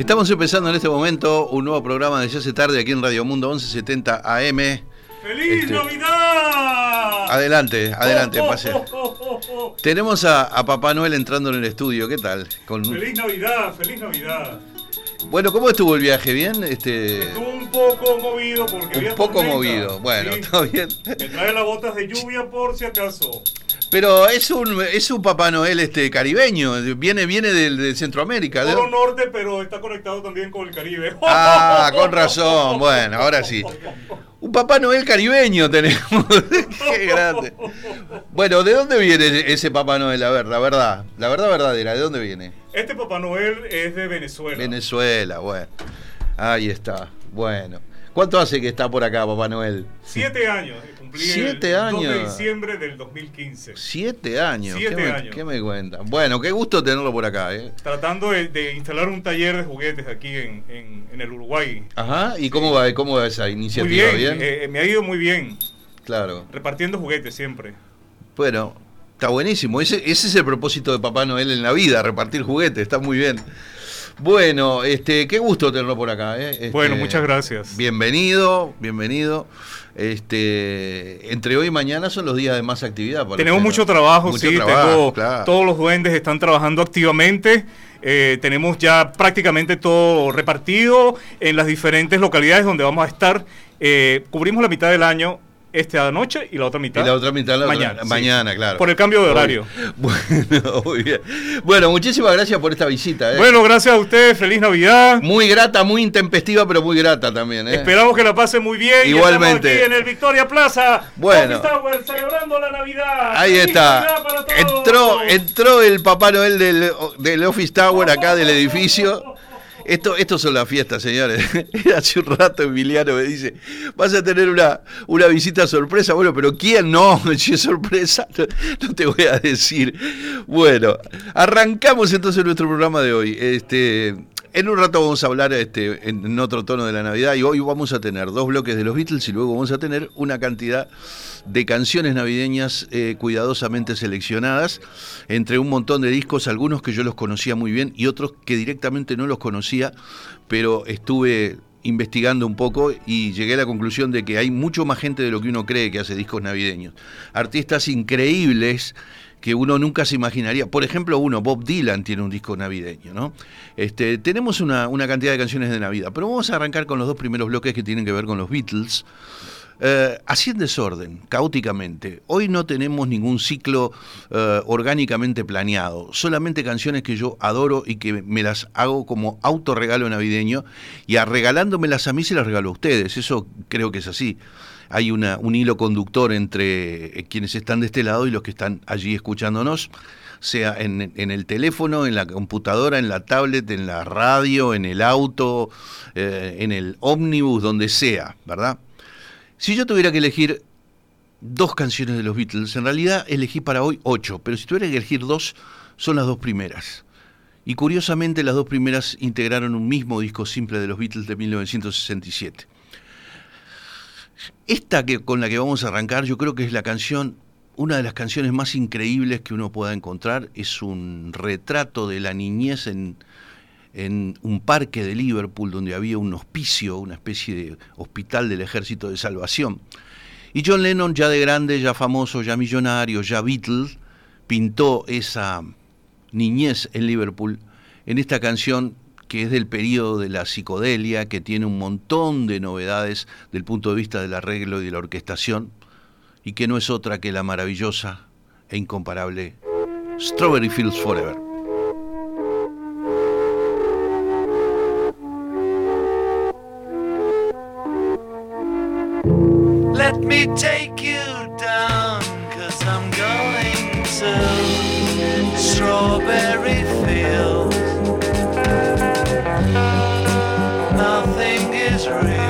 Estamos empezando en este momento un nuevo programa de Ya se tarde aquí en Radio Mundo 1170 AM. ¡Feliz Este- Navidad! Adelante, adelante, Oh, oh, pase. oh. Tenemos a, a Papá Noel entrando en el estudio, ¿qué tal? Con- ¡Feliz Navidad! ¡Feliz Navidad! Bueno, ¿cómo estuvo el viaje? ¿Bien? Este... Estuvo un poco movido porque había Un poco tormenta. movido, bueno, Sí. está bien. Me trae las botas de lluvia por si acaso. Pero es un, es un Papá Noel este caribeño, viene, viene del, de Centroamérica. ¿de Polo? Norte, pero está conectado también con el Caribe. Ah, con razón, bueno, ahora sí. Un Papá Noel caribeño tenemos. Qué grande. Bueno, ¿de dónde viene ese Papá Noel? A ver, la verdad, la verdad verdadera, ¿de dónde viene? Este Papá Noel es de Venezuela. Venezuela, bueno. Ahí está, bueno. ¿Cuánto hace que está por acá Papá Noel? Siete años. Siete el 2 años. de diciembre del 2015. Siete años. Siete ¿Qué, me, años. qué me cuentan? Bueno, qué gusto tenerlo por acá, ¿eh? Tratando de, de instalar un taller de juguetes aquí en, en- en el Uruguay. Ajá, ¿y cómo va, cómo va esa Muy iniciativa? bien, eh, me ha ido muy bien. claro. Repartiendo juguetes siempre. Bueno, está buenísimo. Ese, ese es el propósito de Papá Noel en la vida, repartir juguetes, está muy bien. Bueno, este, qué gusto tenerlo por acá. ¿eh? Este, Bueno, muchas gracias. Bienvenido, bienvenido. Este, entre hoy y mañana son los días de más actividad. para Tenemos mucho trabajo, Mucho sí. trabajo, tengo- claro. Todos los duendes están trabajando activamente. Eh, tenemos ya prácticamente todo repartido en las diferentes localidades donde vamos a estar. Eh, cubrimos la mitad del año esta noche y la otra mitad. Y la otra mitad la otra- mañana. sí. mañana, claro. Por el cambio de horario. Bueno, muy bien. Bueno, muchísimas gracias por esta visita. ¿eh? Bueno, gracias a ustedes. Feliz Navidad. Muy grata, muy intempestiva, pero muy grata también. ¿eh? Esperamos que la pasen muy bien. Igualmente. aquí en el Victoria Plaza. Bueno. Tower, celebrando la Navidad. Ahí ¡Feliz está. Navidad! Entró, entró el Papá Noel del, del Office Tower acá del edificio. Esto, esto son las fiestas, señores. Hace un rato Emiliano me dice, vas a tener una, una visita sorpresa. Bueno, pero ¿quién no? Si es sorpresa, no, no te voy a decir. Bueno, arrancamos entonces nuestro programa de hoy. Este, en un rato vamos a hablar este, en, otro tono de la Navidad y hoy vamos a tener dos bloques de los Beatles y luego vamos a tener una cantidad de canciones navideñas eh, cuidadosamente seleccionadas entre un montón de discos, algunos que yo los conocía muy bien y otros que directamente no los conocía, pero estuve investigando un poco y llegué a la conclusión de que hay mucho más gente de lo que uno cree que hace discos navideños. Artistas increíbles que uno nunca se imaginaría. Por ejemplo, uno, Bob Dylan tiene un disco navideño, ¿no? Este, tenemos una, una cantidad de canciones de Navidad, pero vamos a arrancar con los dos primeros bloques que tienen que ver con los Beatles. Eh, así en desorden, caóticamente. Hoy no tenemos ningún ciclo eh, orgánicamente planeado, solamente canciones que yo adoro y que me las hago como autorregalo navideño y a regalándomelas a mí se las regalo a ustedes. Eso creo que es así. Hay una, un hilo conductor entre eh, quienes están de este lado y los que están allí escuchándonos, sea en, el teléfono, en la computadora, en la tablet, en la radio, en el auto, eh, en el ómnibus, donde sea, ¿verdad? Si yo tuviera que elegir dos canciones de los Beatles, en realidad elegí para hoy ocho, pero si tuviera que elegir dos, son las dos primeras. Y curiosamente las dos primeras integraron un mismo disco simple de los Beatles de 1967. Esta que, con la que vamos a arrancar yo creo que es la canción, una de las canciones más increíbles que uno pueda encontrar, es un retrato de la niñez en, en un parque de Liverpool donde había un hospicio, una especie de hospital del ejército de salvación. Y John Lennon, ya de grande, ya famoso, ya millonario, ya Beatle, pintó esa niñez en Liverpool en esta canción que es del periodo de la psicodelia, que tiene un montón de novedades del punto de vista del arreglo y de la orquestación, y que no es otra que la maravillosa e incomparable Strawberry Fields Forever. Let me take you down, cause I'm going to Strawberry Fields. forever.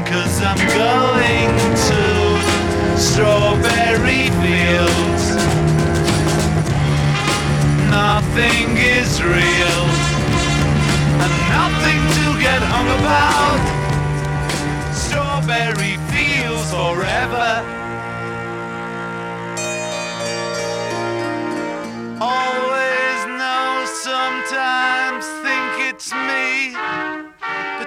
cause I'm going to strawberry fields. Nothing is real, and nothing to get hung about. Strawberry fields forever.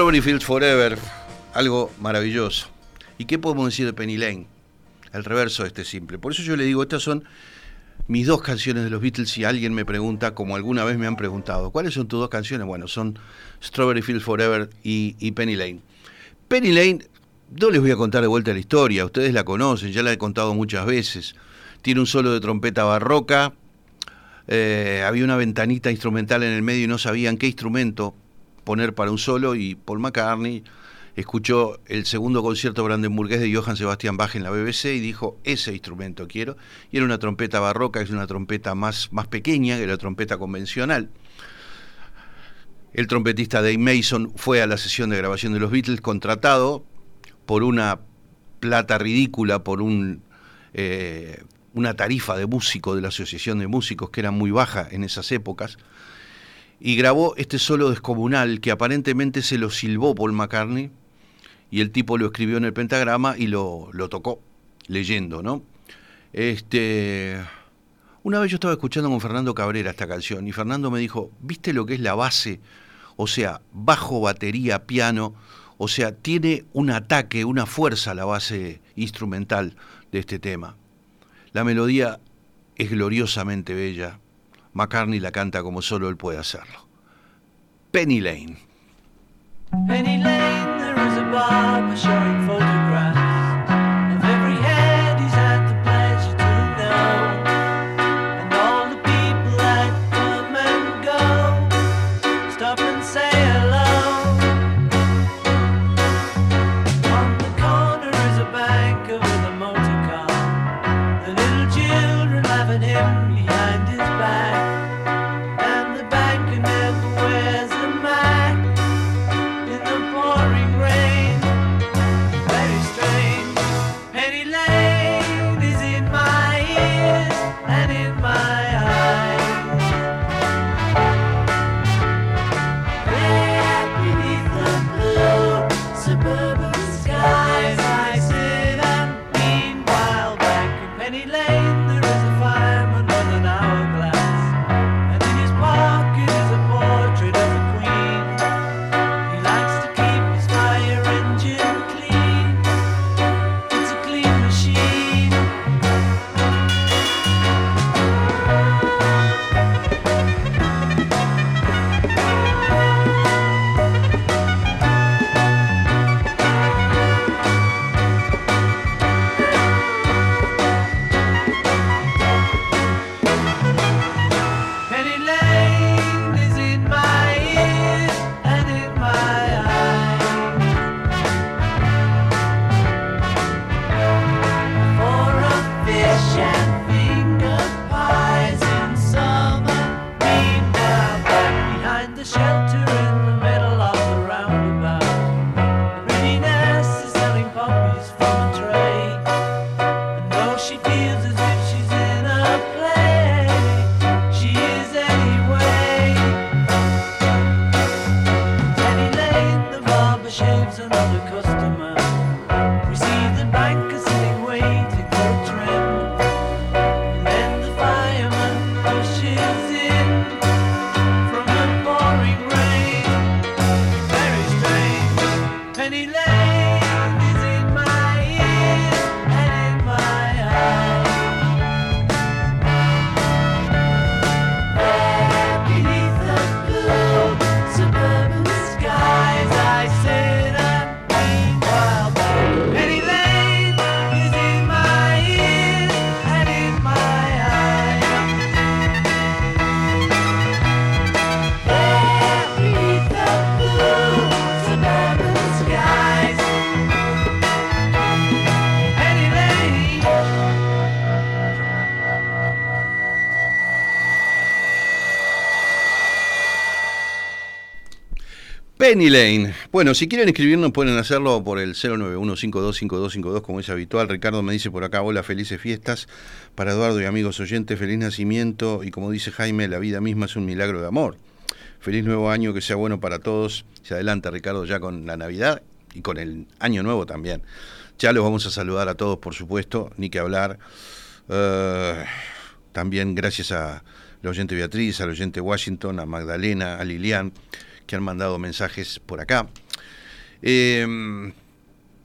Strawberry Fields Forever, algo maravilloso. ¿Y qué podemos decir de Penny Lane? El reverso de este simple. Por eso yo le digo, estas son mis dos canciones de los Beatles. Si alguien me pregunta, como alguna vez me han preguntado, ¿cuáles son tus dos canciones? Bueno, son Strawberry Fields Forever y, Penny Lane. Penny Lane, no les voy a contar de vuelta la historia, ustedes la conocen, ya la he contado muchas veces. Tiene un solo de trompeta barroca, eh, había una ventanita instrumental en el medio y no sabían qué instrumento poner para un solo y Paul McCartney escuchó el segundo concierto brandenburgués de Johann Sebastian Bach en la BBC y dijo, ese instrumento quiero. Y era una trompeta barroca, es una trompeta más, más pequeña que la trompeta convencional. El trompetista Dave Mason fue a la sesión de grabación de los Beatles contratado por una plata ridícula, por un, eh, una tarifa de músico de la Asociación de Músicos que era muy baja en esas épocas y grabó este solo descomunal que aparentemente se lo silbó Paul McCartney y el tipo lo escribió en el pentagrama y lo, lo tocó leyendo, ¿no? Este, una vez yo estaba escuchando con Fernando Cabrera esta canción y Fernando me dijo, ¿viste lo que es la base? O sea, bajo, batería, piano, o sea, tiene un ataque, una fuerza la base instrumental de este tema. La melodía es gloriosamente bella, McCartney la canta como solo él puede hacerlo. Penny Lane. Penny Lane, there is a Penny Lane. Bueno, si quieren escribirnos pueden hacerlo por el 091525252 como es habitual. Ricardo me dice por acá, hola, felices fiestas para Eduardo y amigos oyentes, feliz nacimiento y como dice Jaime, la vida misma es un milagro de amor. Feliz nuevo año, que sea bueno para todos. Se adelanta Ricardo ya con la Navidad y con el año nuevo también. Ya los vamos a saludar a todos, por supuesto, ni que hablar. Eh, también gracias a la oyente Beatriz, al oyente Washington, a Magdalena, a Lilian, que han mandado mensajes por acá. Eh,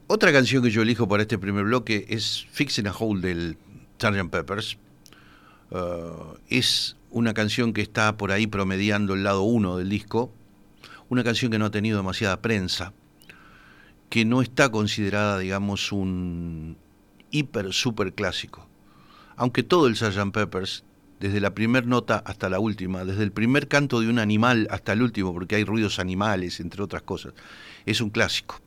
otra canción que yo elijo para este primer bloque es Fixing a Hole del Sgt. Peppers. Eh, es una canción que está por ahí promediando el lado 1 del disco. Una canción que no ha tenido demasiada prensa. Que no está considerada, digamos, un hiper super clásico. Aunque todo el Sgt. Peppers desde la primera nota hasta la última, desde el primer canto de un animal hasta el último, porque hay ruidos animales, entre otras cosas. Es un clásico.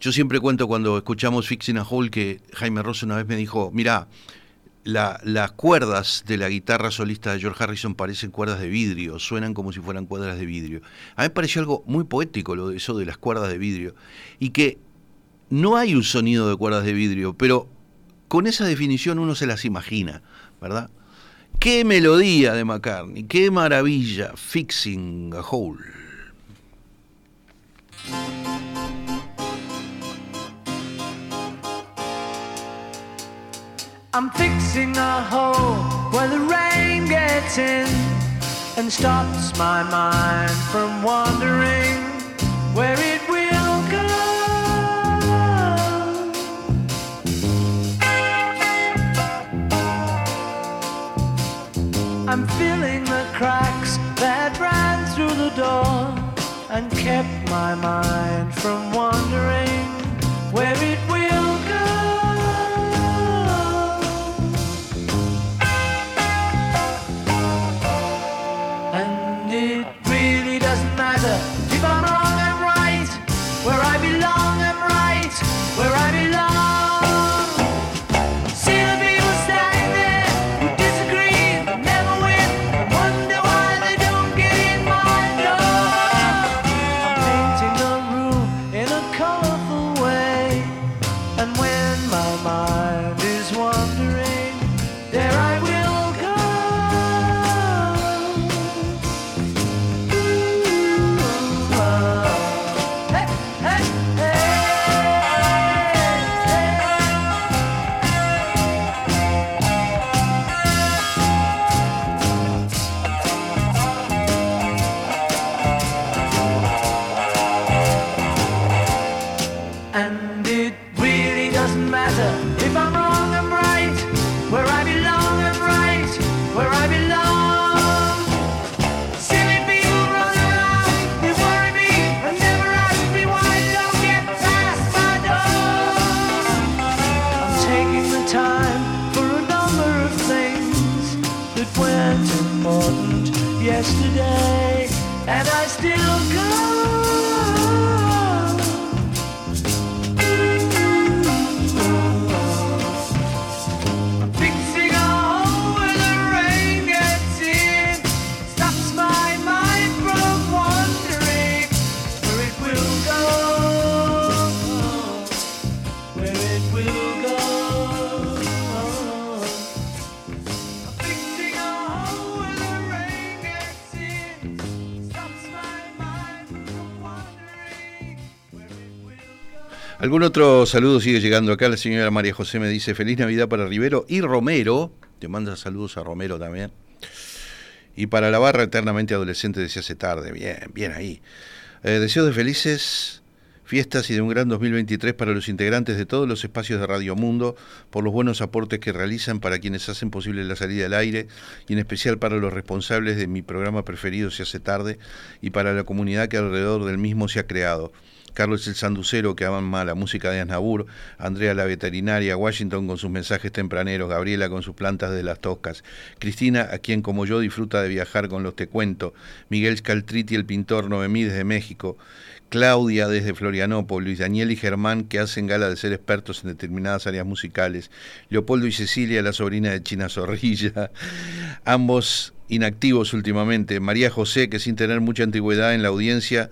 Yo siempre cuento cuando escuchamos Fixing a Hole que Jaime Rosso una vez me dijo, mira, la, las cuerdas de la guitarra solista de George Harrison parecen cuerdas de vidrio, suenan como si fueran cuerdas de vidrio. A mí me pareció algo muy poético lo de eso de las cuerdas de vidrio. Y que no hay un sonido de cuerdas de vidrio, pero con esa definición uno se las imagina, ¿verdad? Qué melodía de McCartney, qué maravilla, Fixing a Hole. I'm fixing a hole where the rain gets in and stops my mind from wandering where it cracks that ran through the door and kept my mind from wandering. Where it ¿Algún otro saludo sigue llegando acá? La señora María José me dice feliz Navidad para Rivero y Romero. Te manda saludos a Romero también. Y para la barra eternamente adolescente de Se hace tarde. Bien, bien ahí. Eh, deseos de felices fiestas y de un gran 2023 para los integrantes de todos los espacios de Radio Mundo por los buenos aportes que realizan para quienes hacen posible la salida al aire y en especial para los responsables de mi programa preferido Se hace tarde y para la comunidad que alrededor del mismo se ha creado. Carlos el Sanducero, que ama la música de Asnabur, Andrea la veterinaria, Washington con sus mensajes tempraneros, Gabriela con sus plantas de las toscas, Cristina, a quien como yo disfruta de viajar con los Te Cuento, Miguel Scaltriti, el pintor Noemí desde México, Claudia desde Florianópolis, Daniel y Germán, que hacen gala de ser expertos en determinadas áreas musicales, Leopoldo y Cecilia, la sobrina de China Zorrilla, ambos inactivos últimamente, María José, que sin tener mucha antigüedad en la audiencia,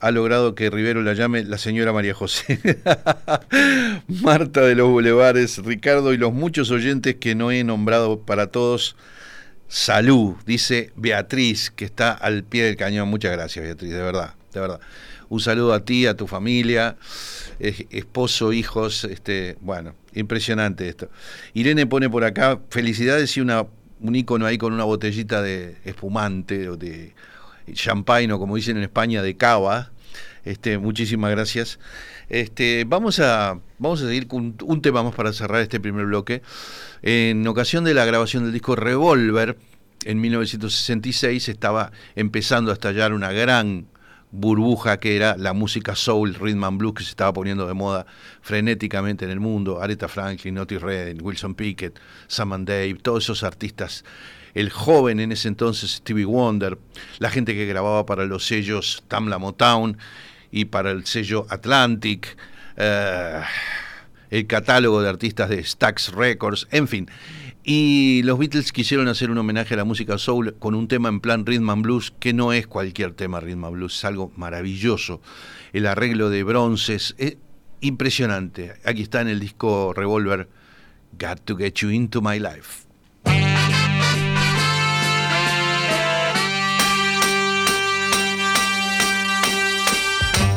ha logrado que Rivero la llame la señora María José. Marta de los Bulevares, Ricardo y los muchos oyentes que no he nombrado para todos. Salud, dice Beatriz, que está al pie del cañón. Muchas gracias, Beatriz, de verdad, de verdad. Un saludo a ti, a tu familia, esposo, hijos, este, bueno, impresionante esto. Irene pone por acá felicidades y una, un icono ahí con una botellita de espumante o de champagne o como dicen en España de cava. Este, muchísimas gracias. Este, vamos a vamos a seguir con un tema más para cerrar este primer bloque. En ocasión de la grabación del disco Revolver en 1966 estaba empezando a estallar una gran burbuja que era la música soul, rhythm and blues que se estaba poniendo de moda frenéticamente en el mundo. Aretha Franklin, Otis Redding, Wilson Pickett, Sam and Dave, todos esos artistas el joven en ese entonces Stevie Wonder, la gente que grababa para los sellos Tamla Motown y para el sello Atlantic, eh, el catálogo de artistas de Stax Records, en fin. Y los Beatles quisieron hacer un homenaje a la música soul con un tema en plan rhythm and blues, que no es cualquier tema rhythm and blues, es algo maravilloso. El arreglo de bronces es impresionante. Aquí está en el disco Revolver, Got to Get You Into My Life.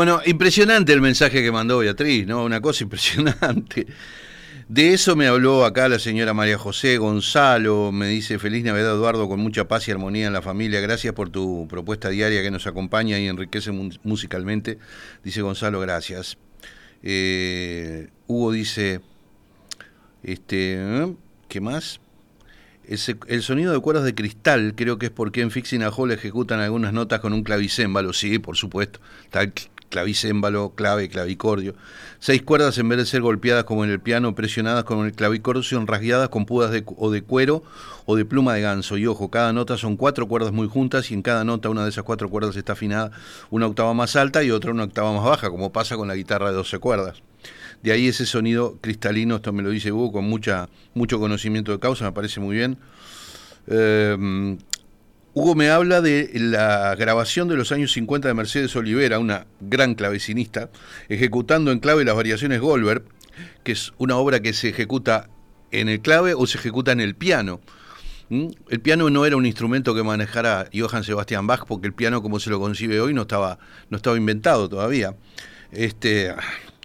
Bueno, impresionante el mensaje que mandó Beatriz, ¿no? Una cosa impresionante. De eso me habló acá la señora María José Gonzalo, me dice feliz Navidad Eduardo con mucha paz y armonía en la familia, gracias por tu propuesta diaria que nos acompaña y enriquece mu- musicalmente. Dice Gonzalo, gracias. Eh, Hugo dice, este, ¿eh? ¿qué más? El, sonido de cuerdas de cristal, creo que es porque en Fixing a Hall ejecutan algunas notas con un clavicémbalo, sí, por supuesto. Clavicémbalo, clave, clavicordio. Seis cuerdas en vez de ser golpeadas como en el piano, presionadas con el clavicordio, son rasgueadas con pudas de, o de cuero o de pluma de ganso. Y ojo, cada nota son cuatro cuerdas muy juntas y en cada nota una de esas cuatro cuerdas está afinada una octava más alta y otra una octava más baja, como pasa con la guitarra de 12 cuerdas. De ahí ese sonido cristalino, esto me lo dice Hugo con mucha, mucho conocimiento de causa, me parece muy bien. Eh, Hugo me habla de la grabación de los años 50 de Mercedes Olivera, una gran clavecinista, ejecutando en clave las variaciones Goldberg, que es una obra que se ejecuta en el clave o se ejecuta en el piano. ¿Mm? El piano no era un instrumento que manejara Johann Sebastian Bach, porque el piano como se lo concibe hoy no estaba, no estaba inventado todavía. Este,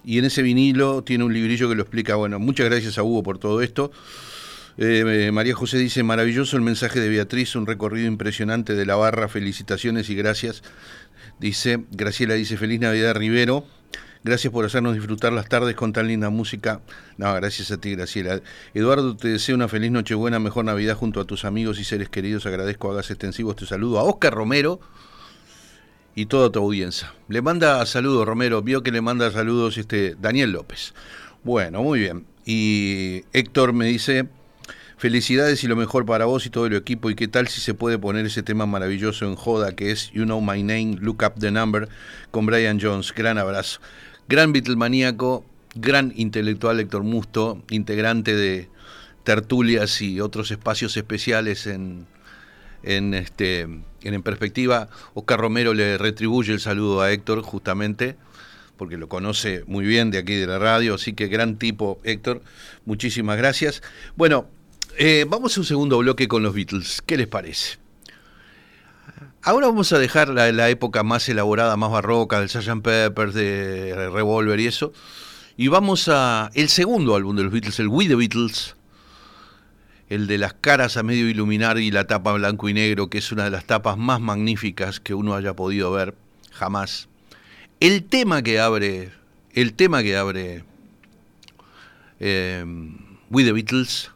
y en ese vinilo tiene un librillo que lo explica. Bueno, muchas gracias a Hugo por todo esto. Eh, María José dice, maravilloso el mensaje de Beatriz, un recorrido impresionante de la barra, felicitaciones y gracias. Dice, Graciela dice, feliz Navidad Rivero, gracias por hacernos disfrutar las tardes con tan linda música. No, gracias a ti Graciela. Eduardo, te deseo una feliz Nochebuena, mejor Navidad junto a tus amigos y seres queridos. Agradezco, hagas extensivo este saludo a Oscar Romero y toda tu audiencia. Le manda saludos, Romero, vio que le manda saludos este Daniel López. Bueno, muy bien. Y Héctor me dice, felicidades y lo mejor para vos y todo el equipo. ¿Y qué tal si se puede poner ese tema maravilloso en joda que es You Know My Name, Look Up the Number con Brian Jones? Gran abrazo. Gran Beatlemaníaco, gran intelectual Héctor Musto, integrante de tertulias y otros espacios especiales en, en este en, en perspectiva. Oscar Romero le retribuye el saludo a Héctor justamente porque lo conoce muy bien de aquí de la radio, así que gran tipo Héctor, muchísimas gracias. Bueno, eh, vamos a un segundo bloque con los Beatles, ¿qué les parece? Ahora vamos a dejar la, la época más elaborada, más barroca, del Sgt. Peppers, de Revolver y eso, y vamos a el segundo álbum de los Beatles, el We the Beatles, el de las caras a medio iluminar y la tapa blanco y negro, que es una de las tapas más magníficas que uno haya podido ver jamás. El tema que abre, el tema que abre eh, We the Beatles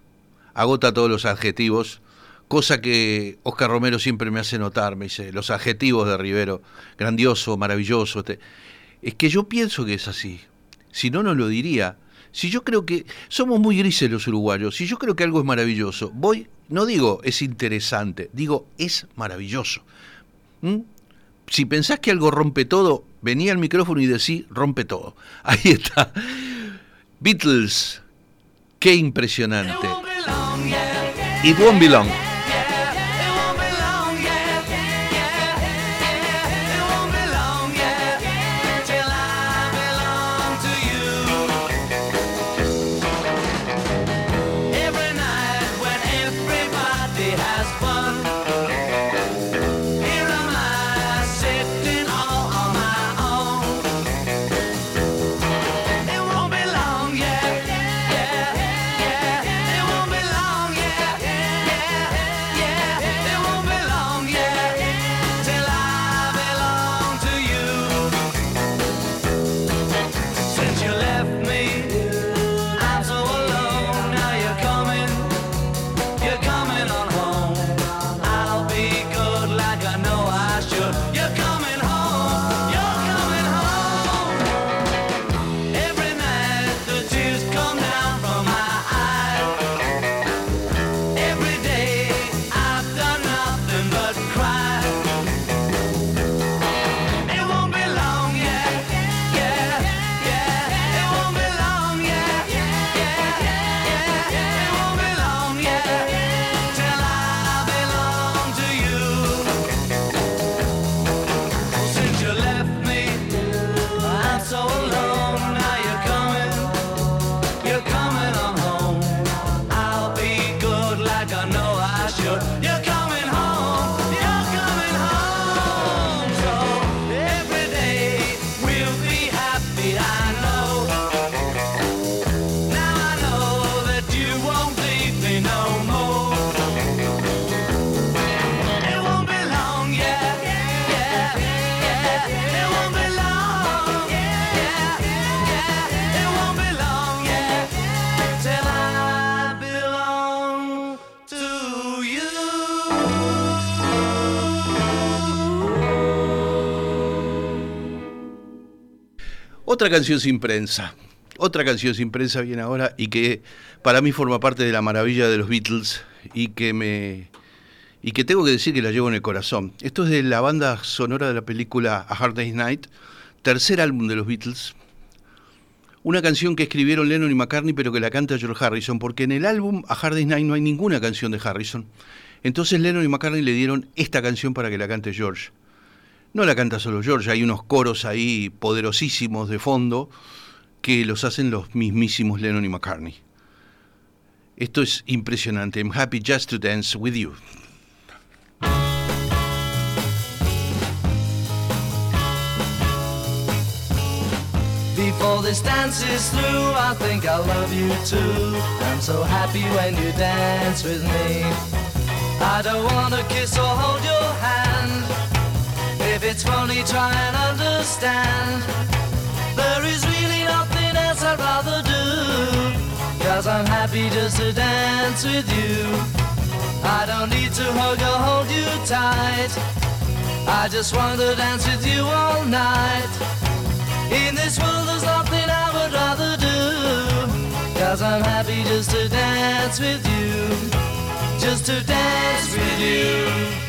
agota todos los adjetivos, cosa que Oscar Romero siempre me hace notar, me dice, los adjetivos de Rivero, grandioso, maravilloso. te- Es que yo pienso que es así, si no, no lo diría. Si yo creo que somos muy grises los uruguayos, si yo creo que algo es maravilloso, voy, no digo es interesante, digo es maravilloso. ¿Mm? Si pensás que algo rompe todo, vení al micrófono y decí rompe todo. Ahí está. Beatles, qué impresionante. It won't be long. Otra canción sin prensa. Otra canción sin prensa viene ahora y que para mí forma parte de la maravilla de los Beatles y que me y que tengo que decir que la llevo en el corazón. Esto es de la banda sonora de la película A Hard Day's Night, tercer álbum de los Beatles. Una canción que escribieron Lennon y McCartney, pero que la canta George Harrison, porque en el álbum A Hard Day's Night no hay ninguna canción de Harrison. Entonces Lennon y McCartney le dieron esta canción para que la cante George. No la canta solo George, hay unos coros ahí poderosísimos de fondo que los hacen los mismísimos Lennon y McCartney. Esto es impresionante. I'm happy just to dance with you. Before this dance is through, I think I love you too. I'm so happy when you dance with me. I don't wanna kiss or hold your hand. If it's funny, try and understand. There is really nothing else I'd rather do. Cause I'm happy just to dance with you. I don't need to hug or hold you tight. I just want to dance with you all night. In this world there's nothing I would rather do Cause I'm happy just to dance with you Just to dance with you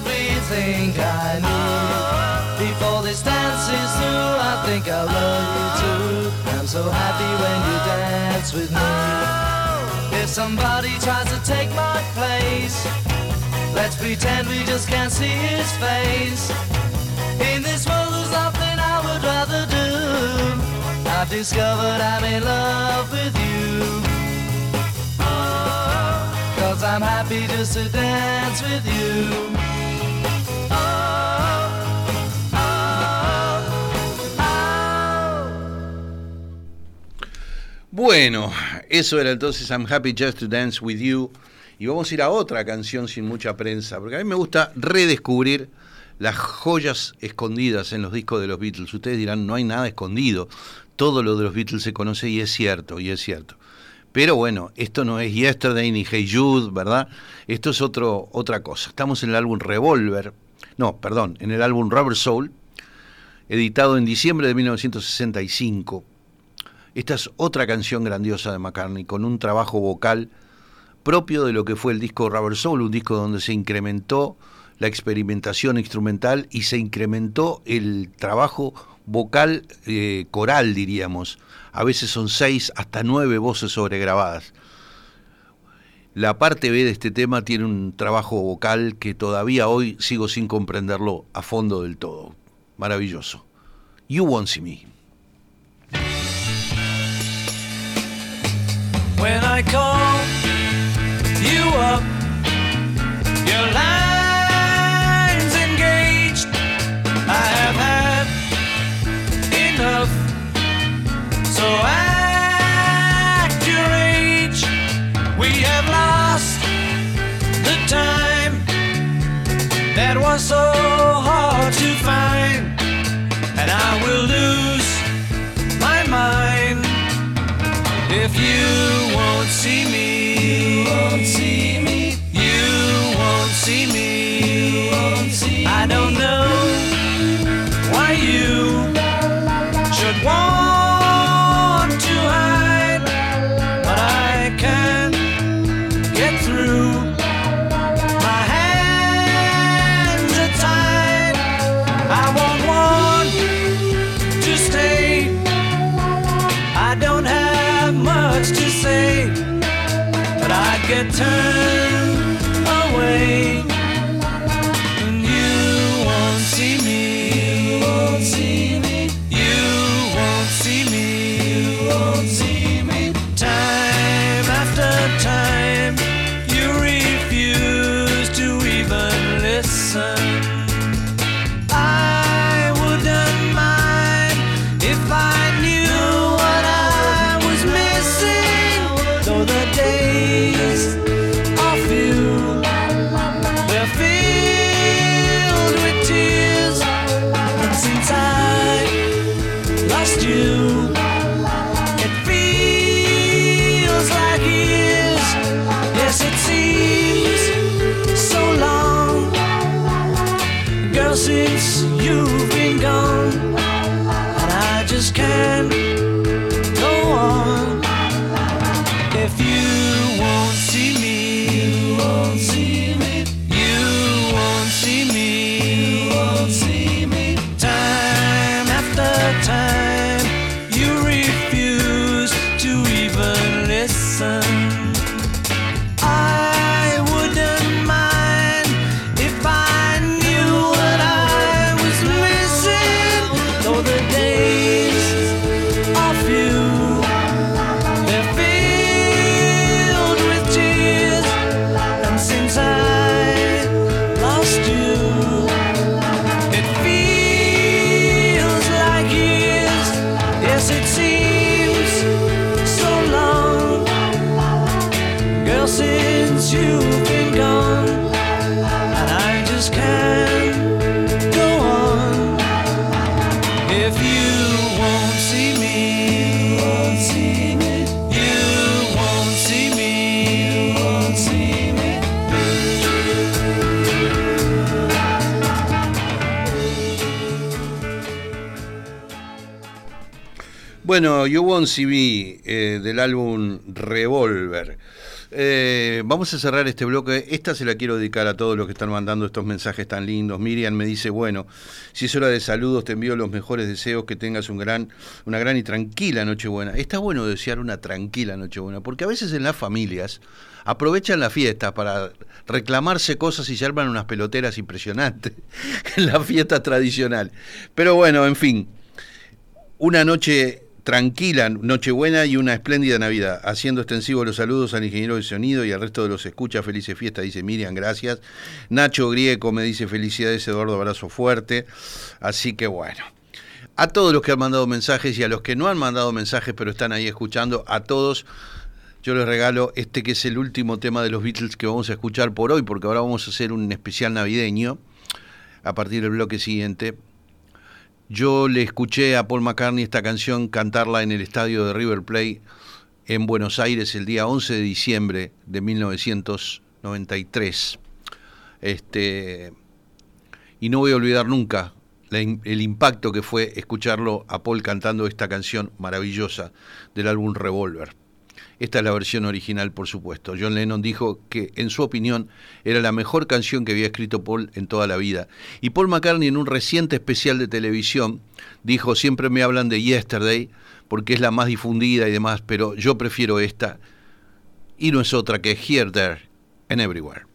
I need. Before this dance is through I think I love you too. I'm so happy when you dance with me. If somebody tries to take my place Let's pretend we just can't see his face. In this world there's nothing I would rather do. I've discovered I'm in love with you. Cause I'm happy just to dance with you Bueno, eso era entonces I'm Happy Just to Dance with You. Y vamos a ir a otra canción sin mucha prensa, porque a mí me gusta redescubrir las joyas escondidas en los discos de los Beatles. Ustedes dirán, no hay nada escondido. Todo lo de los Beatles se conoce y es cierto, y es cierto. Pero bueno, esto no es Yesterday ni Hey Jude, ¿verdad? Esto es otro, otra cosa. Estamos en el álbum Revolver, no, perdón, en el álbum Rubber Soul, editado en diciembre de 1965. Esta es otra canción grandiosa de McCartney, con un trabajo vocal propio de lo que fue el disco Rubber Soul, un disco donde se incrementó la experimentación instrumental y se incrementó el trabajo vocal eh, coral, diríamos. A veces son seis hasta nueve voces sobregrabadas. La parte B de este tema tiene un trabajo vocal que todavía hoy sigo sin comprenderlo a fondo del todo. Maravilloso. You Won't See Me. When I call you up, your line's engaged. I have had enough. So act your age. We have lost the time that was so see me. Bueno, You Won't See Me, eh, del álbum Revolver. Eh, vamos a cerrar este bloque. Esta se la quiero dedicar a todos los que están mandando estos mensajes tan lindos. Miriam me dice, bueno, si es hora de saludos, te envío los mejores deseos, que tengas una gran y tranquila Nochebuena. Está bueno desear una tranquila Nochebuena, porque a veces en las familias aprovechan la fiesta para reclamarse cosas y se unas peloteras impresionantes en la fiesta tradicional. Pero bueno, en fin, una noche tranquila, Nochebuena y una espléndida Navidad. Haciendo extensivos los saludos al ingeniero de sonido y al resto de los escuchas. Felices fiestas, dice Miriam, gracias. Nacho Grieco me dice felicidades, Eduardo, abrazo fuerte. Así que bueno. A todos los que han mandado mensajes y a los que no han mandado mensajes pero están ahí escuchando, a todos yo les regalo este que es el último tema de los Beatles que vamos a escuchar por hoy, porque ahora vamos a hacer un especial navideño a partir del bloque siguiente. Yo le escuché a Paul McCartney esta canción cantarla en el estadio de River Plate en Buenos Aires el día 11 de diciembre de 1993. Este, y no voy a olvidar nunca el impacto que fue escucharlo a Paul cantando esta canción maravillosa del álbum Revolver. Esta es la versión original, por supuesto. John Lennon dijo que, en su opinión, era la mejor canción que había escrito Paul en toda la vida. Y Paul McCartney, en un reciente especial de televisión, dijo, siempre me hablan de Yesterday, porque es la más difundida y demás, pero yo prefiero esta. Y no es otra que Here, There and Everywhere.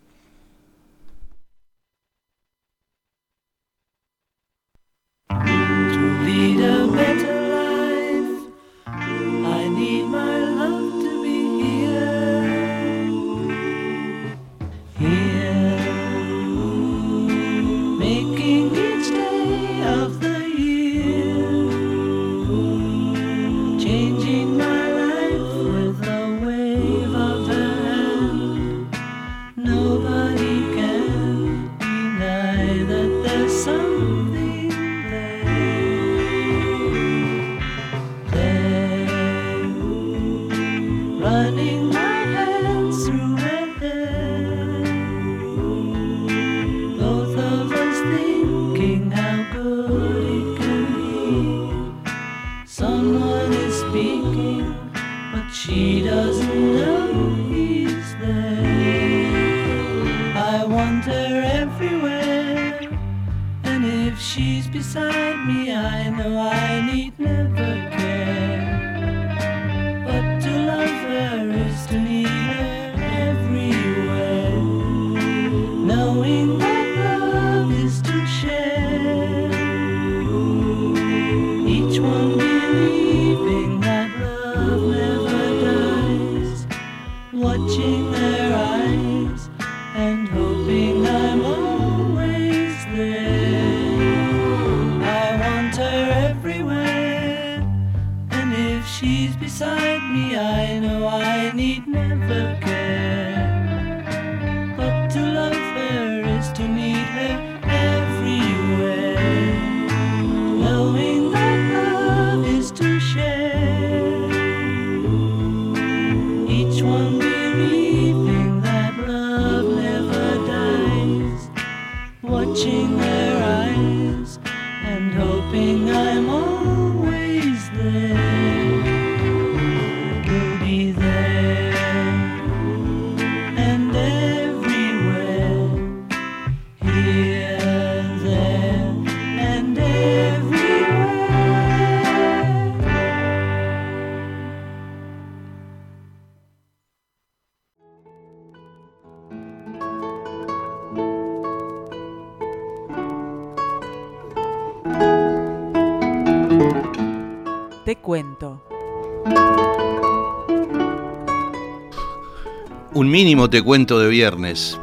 Mínimo te cuento de viernes.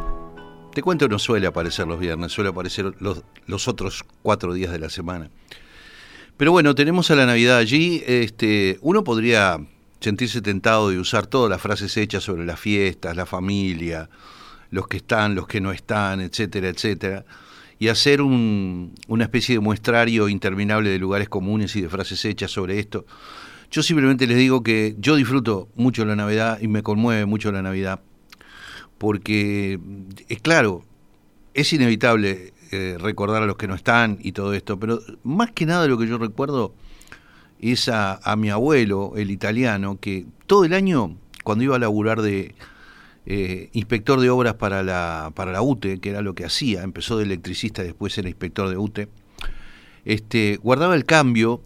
Te cuento no suele aparecer los viernes, suele aparecer los, los otros cuatro días de la semana. Pero bueno, tenemos a la Navidad allí. Este, uno podría sentirse tentado de usar todas las frases hechas sobre las fiestas, la familia, los que están, los que no están, etcétera, etcétera, y hacer un- una especie de muestrario interminable de lugares comunes y de frases hechas sobre esto. Yo simplemente les digo que yo disfruto mucho la Navidad y me conmueve mucho la Navidad, porque es claro, es inevitable eh, recordar a los que no están y todo esto, pero más que nada lo que yo recuerdo es a, a mi abuelo, el italiano, que todo el año, cuando iba a laburar de eh, inspector de obras para la, para la UTE, que era lo que hacía, empezó de electricista, después era inspector de UTE, este, guardaba el cambio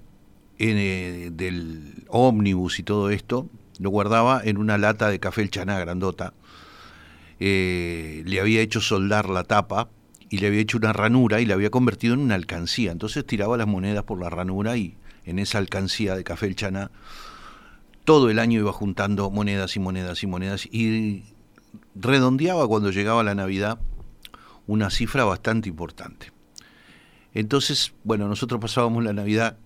en, eh, del ómnibus y todo esto, lo guardaba en una lata de café el chaná grandota, eh, le había hecho soldar la tapa y le había hecho una ranura y la había convertido en una alcancía. Entonces tiraba las monedas por la ranura y en esa alcancía de café el chaná todo el año iba juntando monedas y monedas y monedas y redondeaba cuando llegaba la Navidad una cifra bastante importante. Entonces, bueno, nosotros pasábamos la Navidad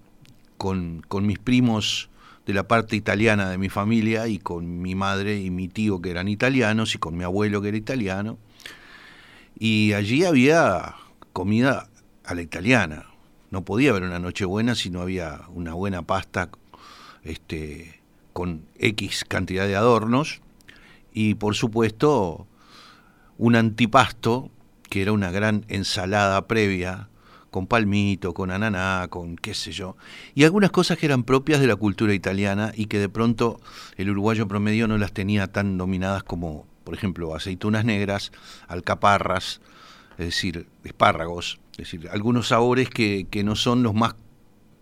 con, con mis primos de la parte italiana de mi familia y con mi madre y mi tío que eran italianos y con mi abuelo que era italiano. Y allí había comida a la italiana. No podía haber una Nochebuena si no había una buena pasta este, con X cantidad de adornos y por supuesto un antipasto que era una gran ensalada previa con palmito, con ananá, con qué sé yo, y algunas cosas que eran propias de la cultura italiana y que de pronto el uruguayo promedio no las tenía tan dominadas como, por ejemplo, aceitunas negras, alcaparras, es decir, espárragos, es decir, algunos sabores que, que no son los más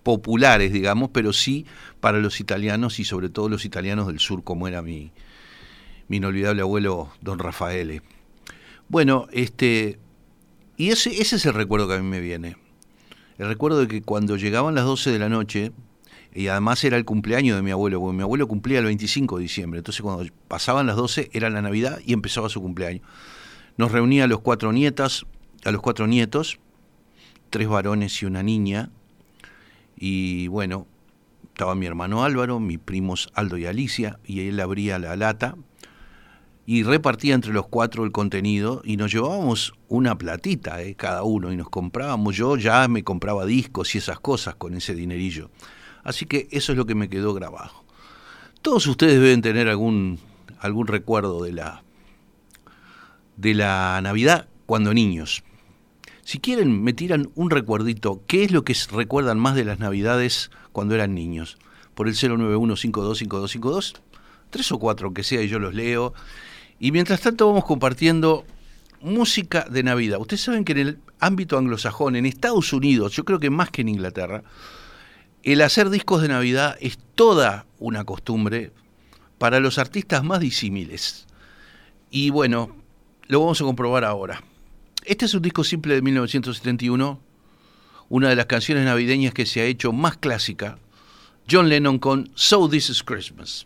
populares, digamos, pero sí para los italianos y sobre todo los italianos del sur, como era mi, mi inolvidable abuelo don Rafaele. Bueno, este, y ese, ese es el recuerdo que a mí me viene. El recuerdo de que cuando llegaban las 12 de la noche, y además era el cumpleaños de mi abuelo, porque mi abuelo cumplía el 25 de diciembre, entonces cuando pasaban las 12 era la Navidad y empezaba su cumpleaños. Nos reunía a los cuatro nietas, a los cuatro nietos, tres varones y una niña, y bueno, estaba mi hermano Álvaro, mis primos Aldo y Alicia, y él abría la lata y repartía entre los cuatro el contenido y nos llevábamos una platita eh, cada uno y nos comprábamos, yo ya me compraba discos y esas cosas con ese dinerillo. Así que eso es lo que me quedó grabado. Todos ustedes deben tener algún, algún recuerdo de la, de la Navidad cuando niños. Si quieren, me tiran un recuerdito. ¿Qué es lo que recuerdan más de las Navidades cuando eran niños? Por el 091525252, tres o cuatro que sea y yo los leo. Y mientras tanto vamos compartiendo música de Navidad. Ustedes saben que en el ámbito anglosajón, en Estados Unidos, yo creo que más que en Inglaterra, el hacer discos de Navidad es toda una costumbre para los artistas más disímiles. Y bueno, lo vamos a comprobar ahora. Este es un disco simple de 1971, una de las canciones navideñas que se ha hecho más clásica, John Lennon con So This Is Christmas.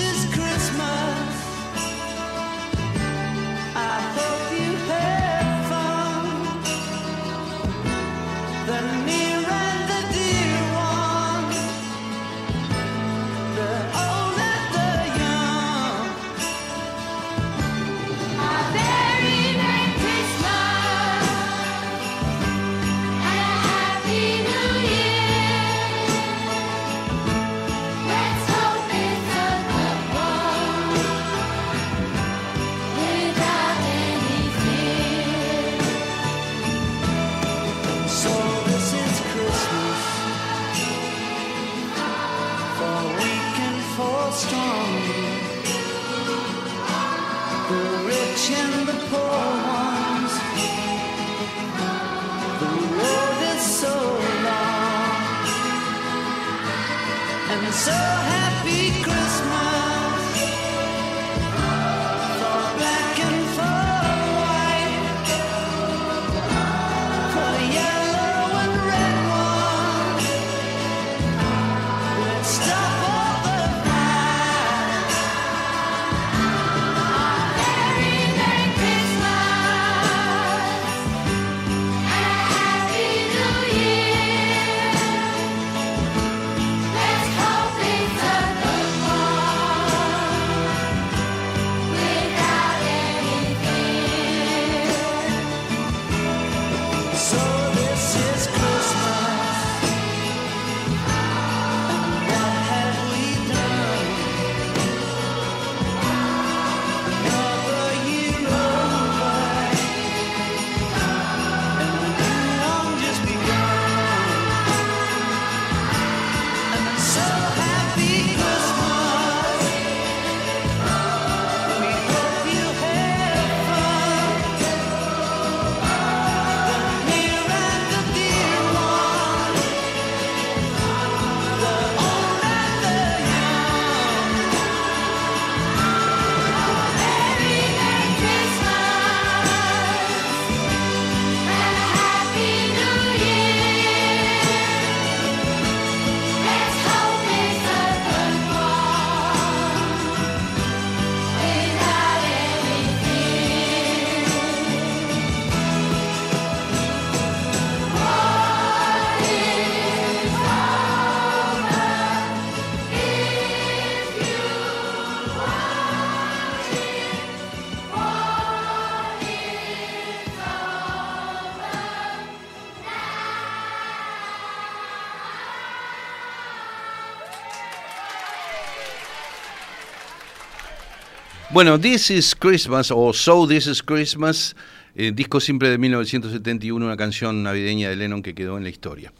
Bueno, This is Christmas o So This is Christmas, eh, disco simple de 1971, una canción navideña de Lennon que quedó en la historia.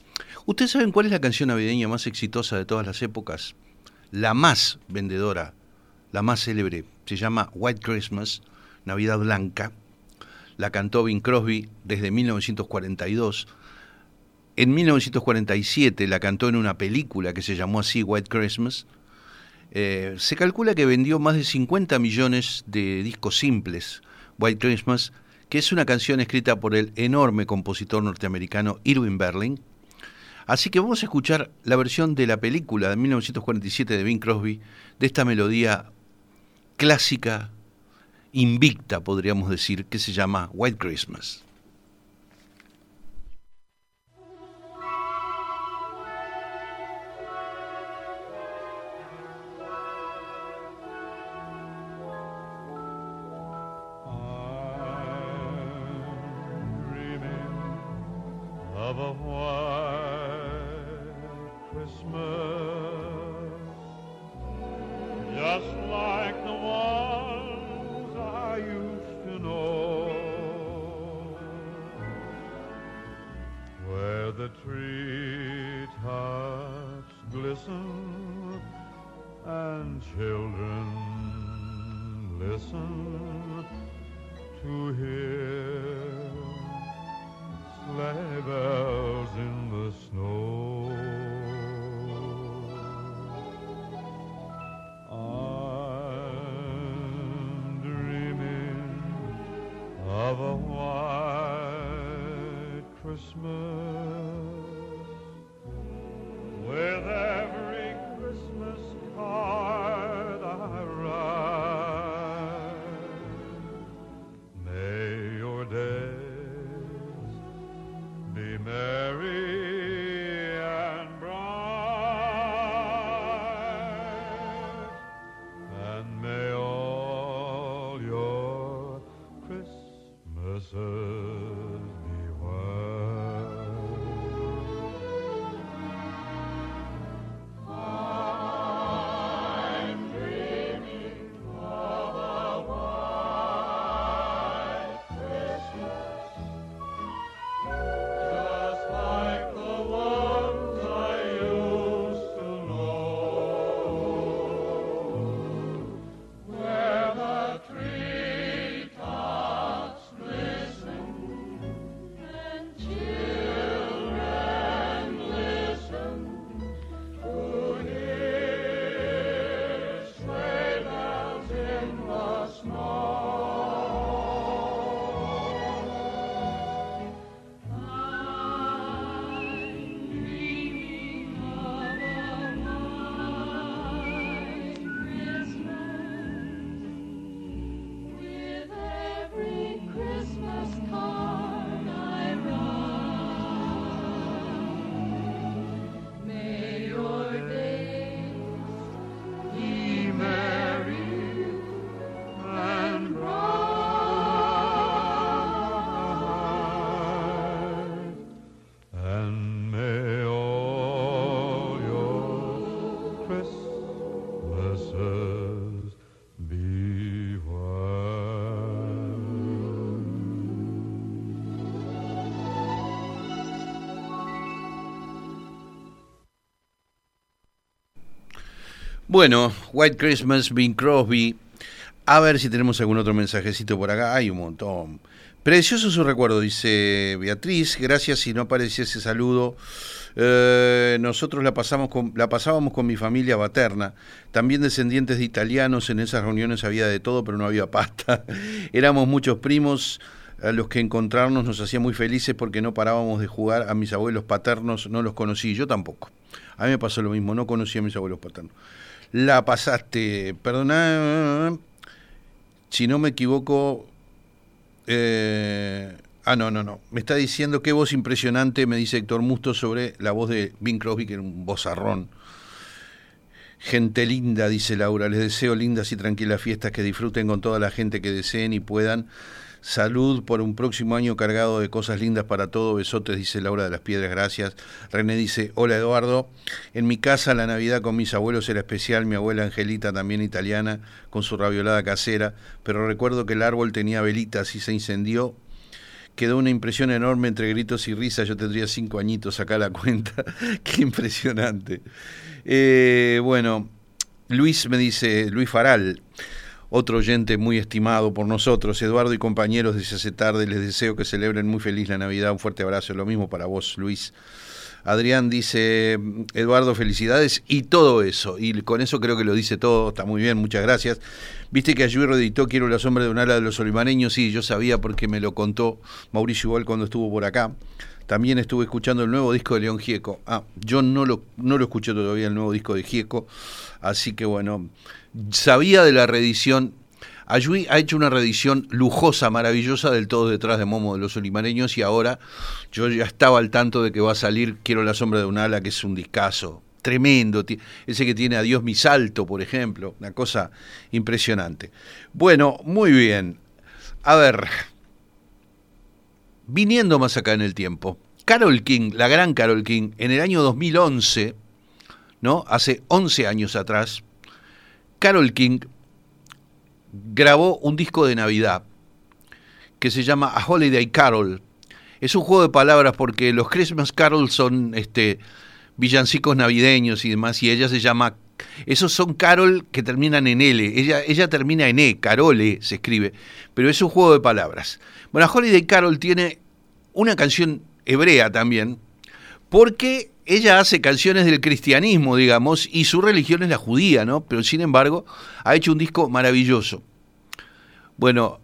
¿Ustedes saben cuál es la canción navideña más exitosa de todas las épocas? La más vendedora, la más célebre, se llama White Christmas, Navidad Blanca. La cantó Bing Crosby desde 1942. En 1947 la cantó en una película que se llamó así White Christmas. Eh, se calcula que vendió más de 50 millones de discos simples, White Christmas, que es una canción escrita por el enorme compositor norteamericano Irving Berlin. Así que vamos a escuchar la versión de la película de 1947 de Bing Crosby, de esta melodía clásica, invicta, podríamos decir, que se llama White Christmas. Of a white Christmas, just like the ones I used to know, where the treetops glisten and children listen to hear Bueno, White Christmas, Bing Crosby. A ver si tenemos algún otro mensajecito por acá. Hay un montón. Precioso su recuerdo, dice Beatriz. Gracias si no aparecía ese saludo. Eh, nosotros la, pasamos con, la pasábamos con mi familia paterna, también descendientes de italianos. En esas reuniones había de todo, pero no había pasta. Éramos muchos primos a los que encontrarnos nos hacía muy felices porque no parábamos de jugar. A mis abuelos paternos no los conocí, yo tampoco. A mí me pasó lo mismo, no conocí a mis abuelos paternos. La pasaste, perdona, si no me equivoco, eh, ah, no, no, no. Me está diciendo qué voz impresionante, me dice Héctor Musto sobre la voz de Bing Crosby, que era un vozarrón. Gente linda, dice Laura. Les deseo lindas y tranquilas fiestas, que disfruten con toda la gente que deseen y puedan. Salud por un próximo año cargado de cosas lindas para todo. Besotes, dice Laura de las Piedras, gracias. René dice, hola Eduardo. En mi casa la Navidad con mis abuelos era especial, mi abuela Angelita también italiana, con su raviolada casera, pero recuerdo que el árbol tenía velitas y se incendió. Quedó una impresión enorme entre gritos y risas. Yo tendría cinco añitos acá la cuenta. Qué impresionante. Eh, bueno, Luis me dice, Luis Faral, otro oyente muy estimado por nosotros, Eduardo y compañeros desde hace tarde, les deseo que celebren muy feliz la Navidad, un fuerte abrazo, lo mismo para vos, Luis. Adrián dice, Eduardo, felicidades y todo eso. Y con eso creo que lo dice todo, está muy bien, muchas gracias. Viste que Ayuirro editó Quiero la sombra de un ala de los olimareños, sí, yo sabía porque me lo contó Mauricio igual cuando estuvo por acá. También estuve escuchando el nuevo disco de León Gieco. Ah, yo no lo, no lo escuché todavía el nuevo disco de Gieco, así que bueno, sabía de la reedición. Ayui ha hecho una reedición lujosa, maravillosa del todo detrás de Momo de los Olimareños y ahora yo ya estaba al tanto de que va a salir Quiero la sombra de un ala, que es un discazo tremendo, ese que tiene Adiós mi salto, por ejemplo, una cosa impresionante. Bueno, muy bien. A ver, viniendo más acá en el tiempo, Carol King, la gran Carol King, en el año 2011, ¿no? Hace 11 años atrás, Carol King grabó un disco de Navidad que se llama A Holiday Carol. Es un juego de palabras porque los Christmas Carols son este, villancicos navideños y demás, y ella se llama... Esos son Carol que terminan en L, ella, ella termina en E, Carole se escribe, pero es un juego de palabras. Bueno, A Holiday Carol tiene una canción hebrea también, porque ella hace canciones del cristianismo, digamos, y su religión es la judía, ¿no? Pero sin embargo, ha hecho un disco maravilloso. Bueno,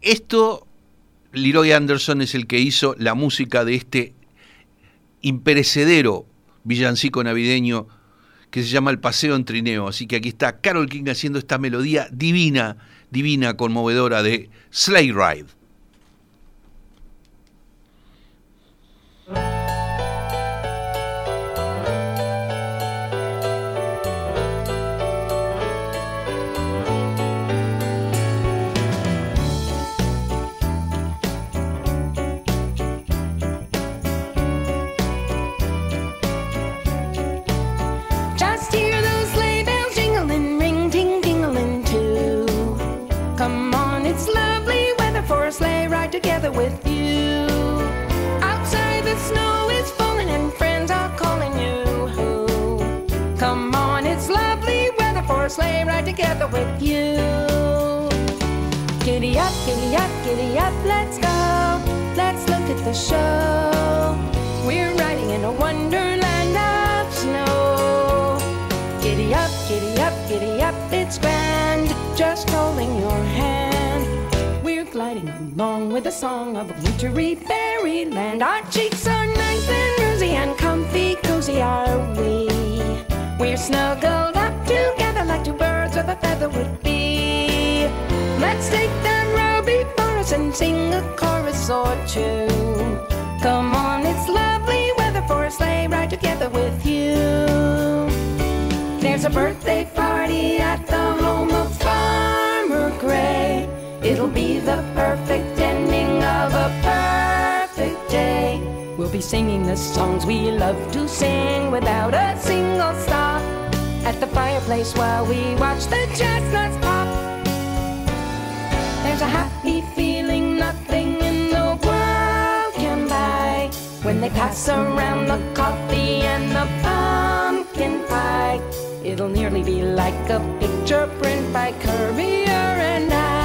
esto, Leroy Anderson es el que hizo la música de este imperecedero villancico navideño que se llama El Paseo en Trineo. Así que aquí está Carol King haciendo esta melodía divina, divina, conmovedora de Sleigh Ride. With you. Outside the snow is falling and friends are calling you. Come on, it's lovely weather for a sleigh ride together with you. Giddy up, giddy up, giddy up, let's go. Let's look at the show. We're riding in a wonderland of snow. Giddy up, giddy up, giddy up, it's grand. Just holding your along with the song of a wintry fairyland. Our cheeks are nice and rosy and comfy, cozy are we. We're snuggled up together like two birds with a feather would be. Let's take that row before us and sing a chorus or two. Singing the songs we love to sing without a single stop. At the fireplace while we watch the chestnuts pop. There's a happy feeling nothing in the world can buy when they pass around the coffee and the pumpkin pie. It'll nearly be like a picture print by Currier and Ives.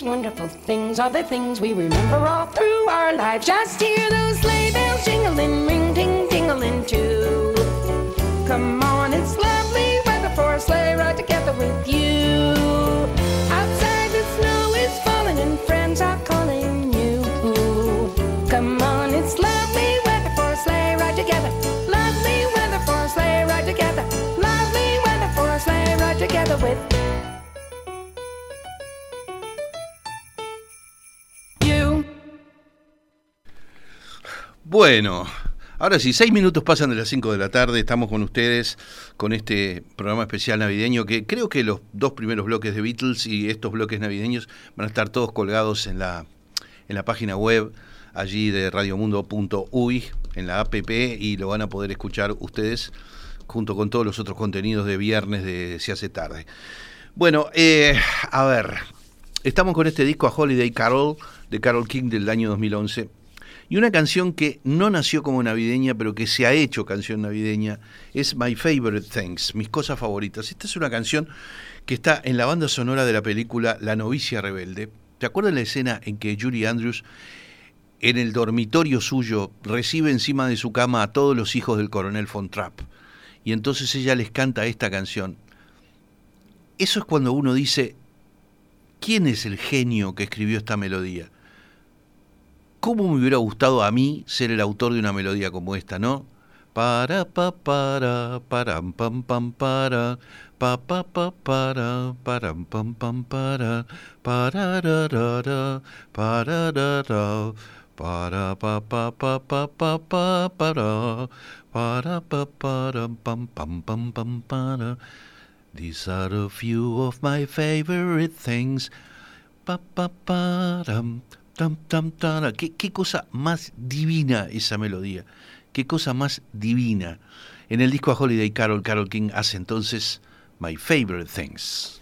These wonderful things are the things we remember all through our lives. Just hear those sleigh bells jingling, ring ting tingling too. Come on, it's lovely weather for a sleigh ride together with you. Outside the snow is falling and friends are calling you. Come on, it's lovely weather for a sleigh ride together. Lovely weather for a sleigh ride together. Lovely weather for a sleigh ride together with Bueno, ahora sí, seis minutos pasan de las cinco de la tarde, estamos con ustedes con este programa especial navideño que creo que los dos primeros bloques de Beatles y estos bloques navideños van a estar todos colgados en la, en la página web allí de radiomundo.uy, en la app y lo van a poder escuchar ustedes junto con todos los otros contenidos de viernes de Se hace tarde. Bueno, eh, a ver, estamos con este disco a Holiday Carol de Carol King del año 2011 y una canción que no nació como navideña, pero que se ha hecho canción navideña, es My Favorite Things, mis cosas favoritas. Esta es una canción que está en la banda sonora de la película La novicia rebelde. ¿Te acuerdas la escena en que Julie Andrews en el dormitorio suyo recibe encima de su cama a todos los hijos del coronel von Trapp? Y entonces ella les canta esta canción. Eso es cuando uno dice, ¿quién es el genio que escribió esta melodía? ¿Cómo me hubiera gustado a mí ser el autor de una melodía como esta, no? Para pa para pam pam para. Pa pa pa para param pam pam para. Para ra ra ra. Para ra ra. Para pa pa pa pa pa pa para. Para pa param pam pam pam pam para. These are a few of my favorite things. Pa pa param ¿Qué, qué cosa más divina esa melodía. Qué cosa más divina. En el disco a Holiday Carol, Carol King hace entonces My Favorite Things.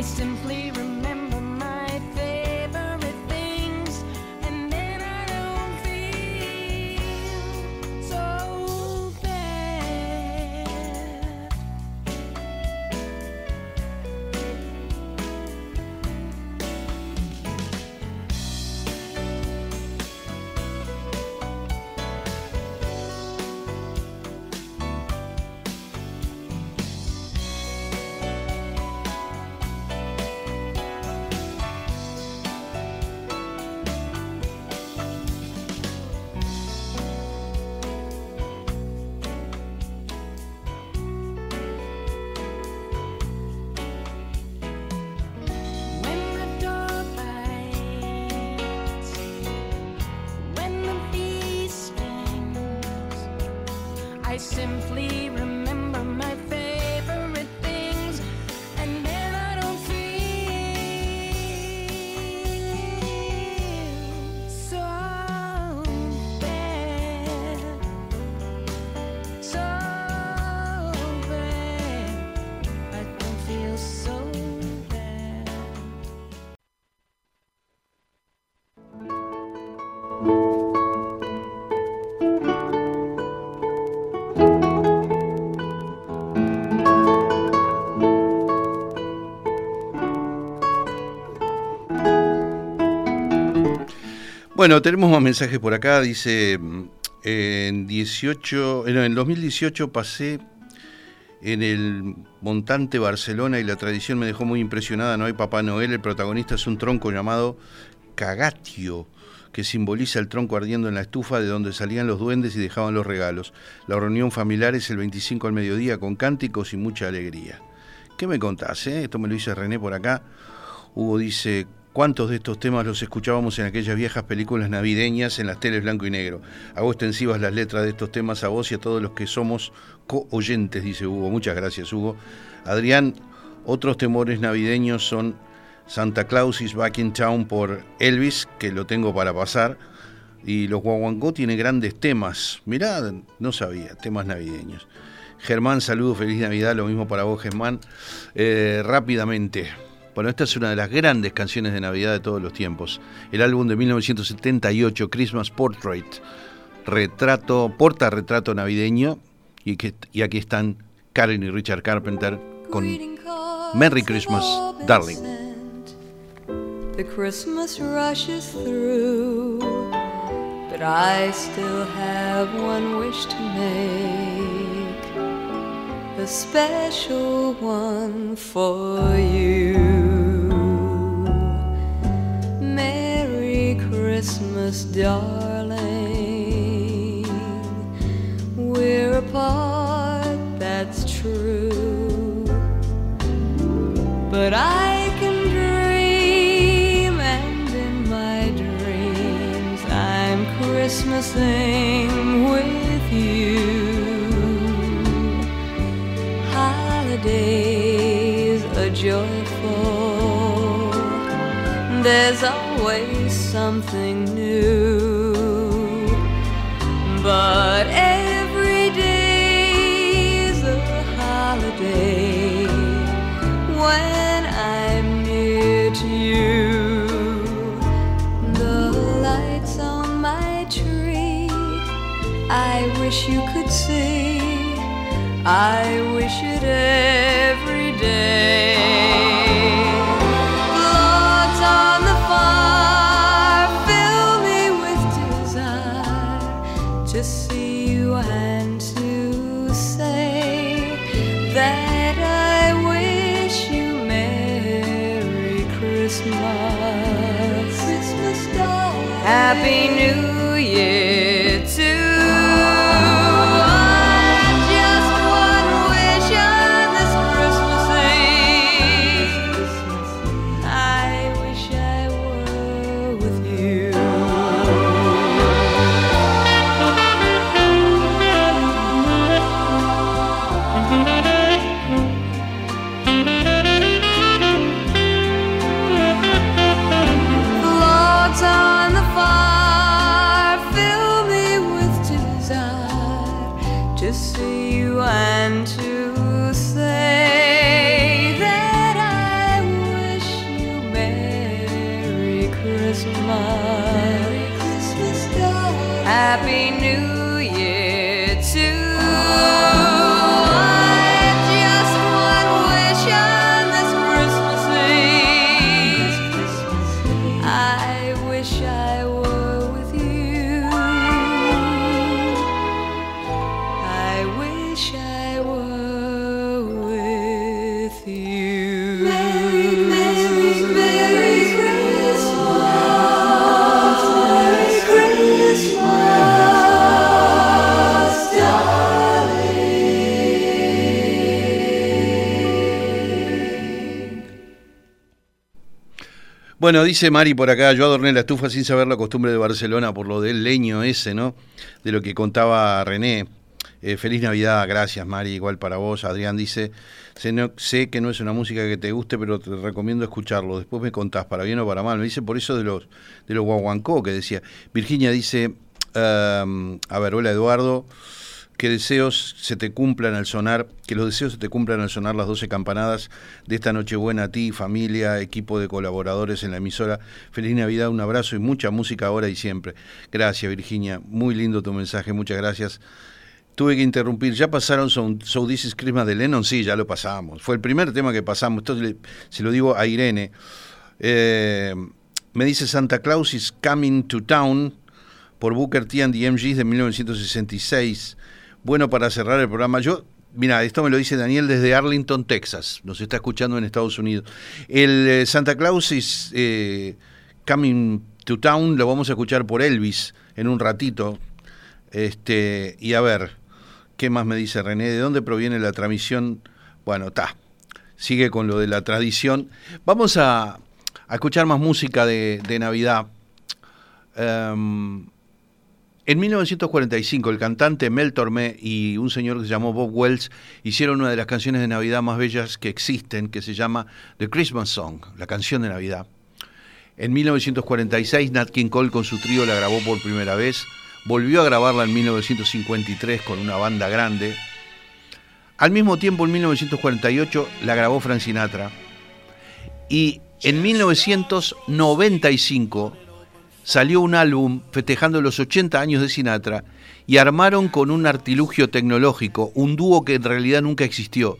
I simply Bueno, tenemos más mensajes por acá. Dice, en 18, eh, no, en 2018 pasé en el montante Barcelona y la tradición me dejó muy impresionada. No hay Papá Noel, el protagonista es un tronco llamado Cagatio, que simboliza el tronco ardiendo en la estufa de donde salían los duendes y dejaban los regalos. La reunión familiar es el 25 al mediodía con cánticos y mucha alegría. ¿Qué me contás? eh? Esto me lo dice René por acá. Hugo dice, ¿cuántos de estos temas los escuchábamos en aquellas viejas películas navideñas en las teles blanco y negro? Hago extensivas las letras de estos temas a vos y a todos los que somos co-oyentes, dice Hugo. Muchas gracias, Hugo. Adrián, otros temores navideños son Santa Claus is Back in Town por Elvis, que lo tengo para pasar. Y los Guaguancó tiene grandes temas. Mirá, no sabía, temas navideños. Germán, saludos, feliz Navidad, lo mismo para vos, Germán. Eh, rápidamente, bueno, esta es una de las grandes canciones de Navidad de todos los tiempos. El álbum de 1978, Christmas Portrait, retrato, porta retrato navideño. Y, aquí están Karen y Richard Carpenter con Merry Christmas, Darling. The Christmas rushes through, but I still have one wish to make. A special one for you. Merry Christmas, darling. We're apart, that's true. But I can dream, and in my dreams, I'm Christmasing joyful, there's always something new. But every day's a holiday when I'm near to you. The lights on my tree, I wish you could see. I wish it every day. Happy New Bueno, dice Mari por acá, yo adorné la estufa sin saber la costumbre de Barcelona por lo del leño ese, ¿no? De lo que contaba René. Eh, feliz Navidad, gracias Mari, igual para vos. Adrián dice, sé, no- sé que no es una música que te guste, pero te recomiendo escucharlo. Después me contás, para bien o para mal. Me dice por eso de los, de los guaguancó que decía. Virginia dice, a ver, hola Eduardo, que deseos se te cumplan al sonar, que los deseos se te cumplan al sonar las 12 campanadas de esta Nochebuena a ti, familia, equipo de colaboradores en la emisora. Feliz Navidad, un abrazo y mucha música ahora y siempre. Gracias Virginia, muy lindo tu mensaje, muchas gracias. Tuve que interrumpir, ¿ya pasaron So, This is Christmas de Lennon? Sí, ya lo pasamos. Fue el primer tema que pasamos, esto le- se lo digo a Irene. Eh, me dice Santa Claus is Coming to Town por Booker T and the MGs de 1966. Bueno, para cerrar el programa, yo, mira, esto me lo dice Daniel desde Arlington, Texas, nos está escuchando en Estados Unidos. El eh, Santa Claus is eh, Coming to Town lo vamos a escuchar por Elvis en un ratito. Este, y a ver, ¿qué más me dice René? ¿De dónde proviene la transmisión? Bueno, está. Sigue con lo de la tradición. Vamos a, escuchar más música de, de Navidad. Em, en 1945, el cantante Mel Tormé y un señor que se llamó Bob Wells hicieron una de las canciones de Navidad más bellas que existen, que se llama The Christmas Song, la canción de Navidad. En 1946, Nat King Cole con su trío la grabó por primera vez. Volvió a grabarla en 1953 con una banda grande. Al mismo tiempo, en 1948, la grabó Frank Sinatra. Y en 1995 salió un álbum festejando los 80 años de Sinatra y armaron con un artilugio tecnológico un dúo que en realidad nunca existió.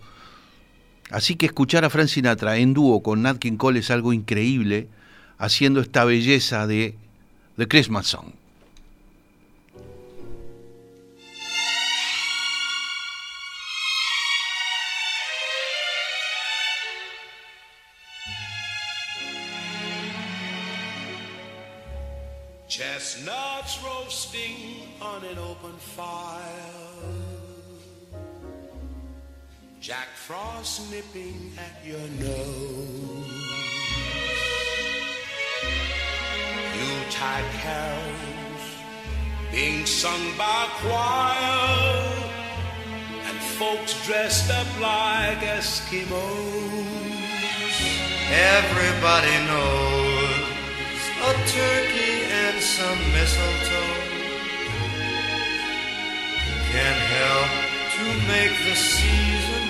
Así que escuchar a Frank Sinatra en dúo con Nat King Cole es algo increíble, haciendo esta belleza de The Christmas Song. Frost nipping at your nose. Yuletide carols being sung by choir. And folks dressed up like Eskimos. Everybody knows a turkey and some mistletoe can help to make the season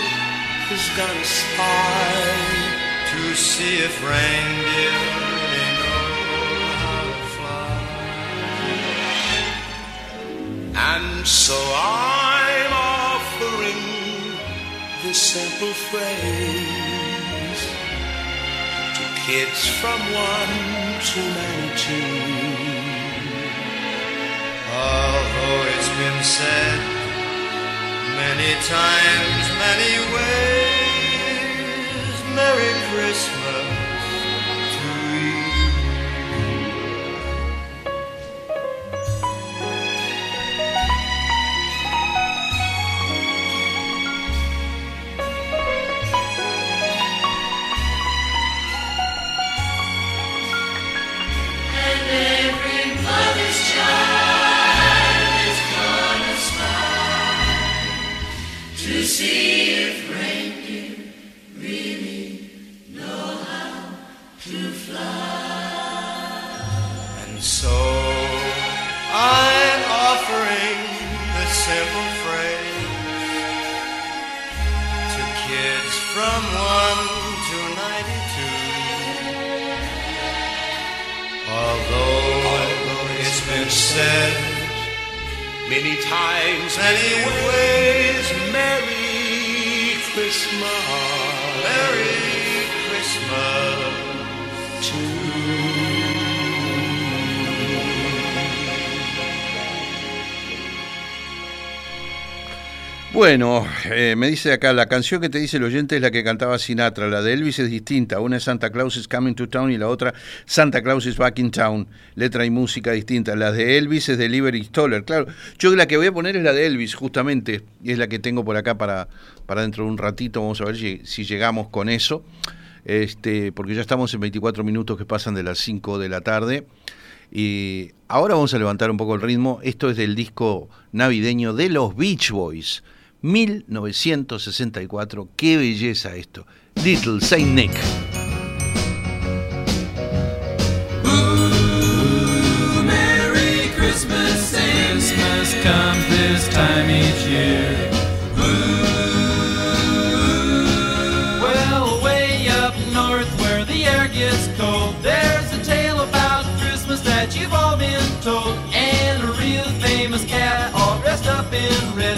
is gonna spy to see if reindeer really know how to fly. And so I'm offering this simple phrase to kids from 1 to 92. Although it's been said many times, many ways, Merry Christmas 1 to 92. Although, it's been said Many times, many many ways, Merry Christmas. Merry Christmas to Bueno, eh, me dice acá, la canción que te dice el oyente es la que cantaba Sinatra, la de Elvis es distinta, una es Santa Claus is Coming to Town y la otra Santa Claus is Back in Town, letra y música distinta. La de Elvis es de Liberty Stoller, claro. Yo la que voy a poner es la de Elvis, justamente, y es la que tengo por acá para, para dentro de un ratito, vamos a ver si, si llegamos con eso, este, porque ya estamos en 24 minutos que pasan de las 5 de la tarde. Y ahora vamos a levantar un poco el ritmo. Esto es del disco navideño de los Beach Boys, 1964. Qué belleza esto. Little Saint Nick. Merry Christmas, Christmas comes this time each year. Well, way up north where the air gets cold, there's a tale about Christmas that you've all been told. And a real famous cat, all dressed up in red,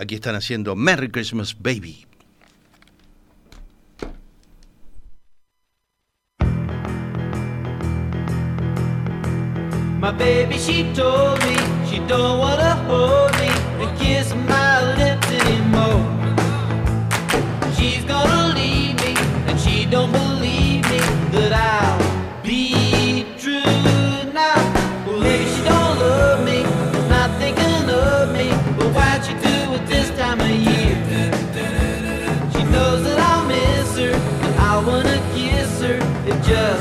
Aquí están haciendo Merry Christmas Baby. My baby, she told me she don't wanna hold me and kiss my lips anymore. She's gonna leave me, and she don't believe me that I'll just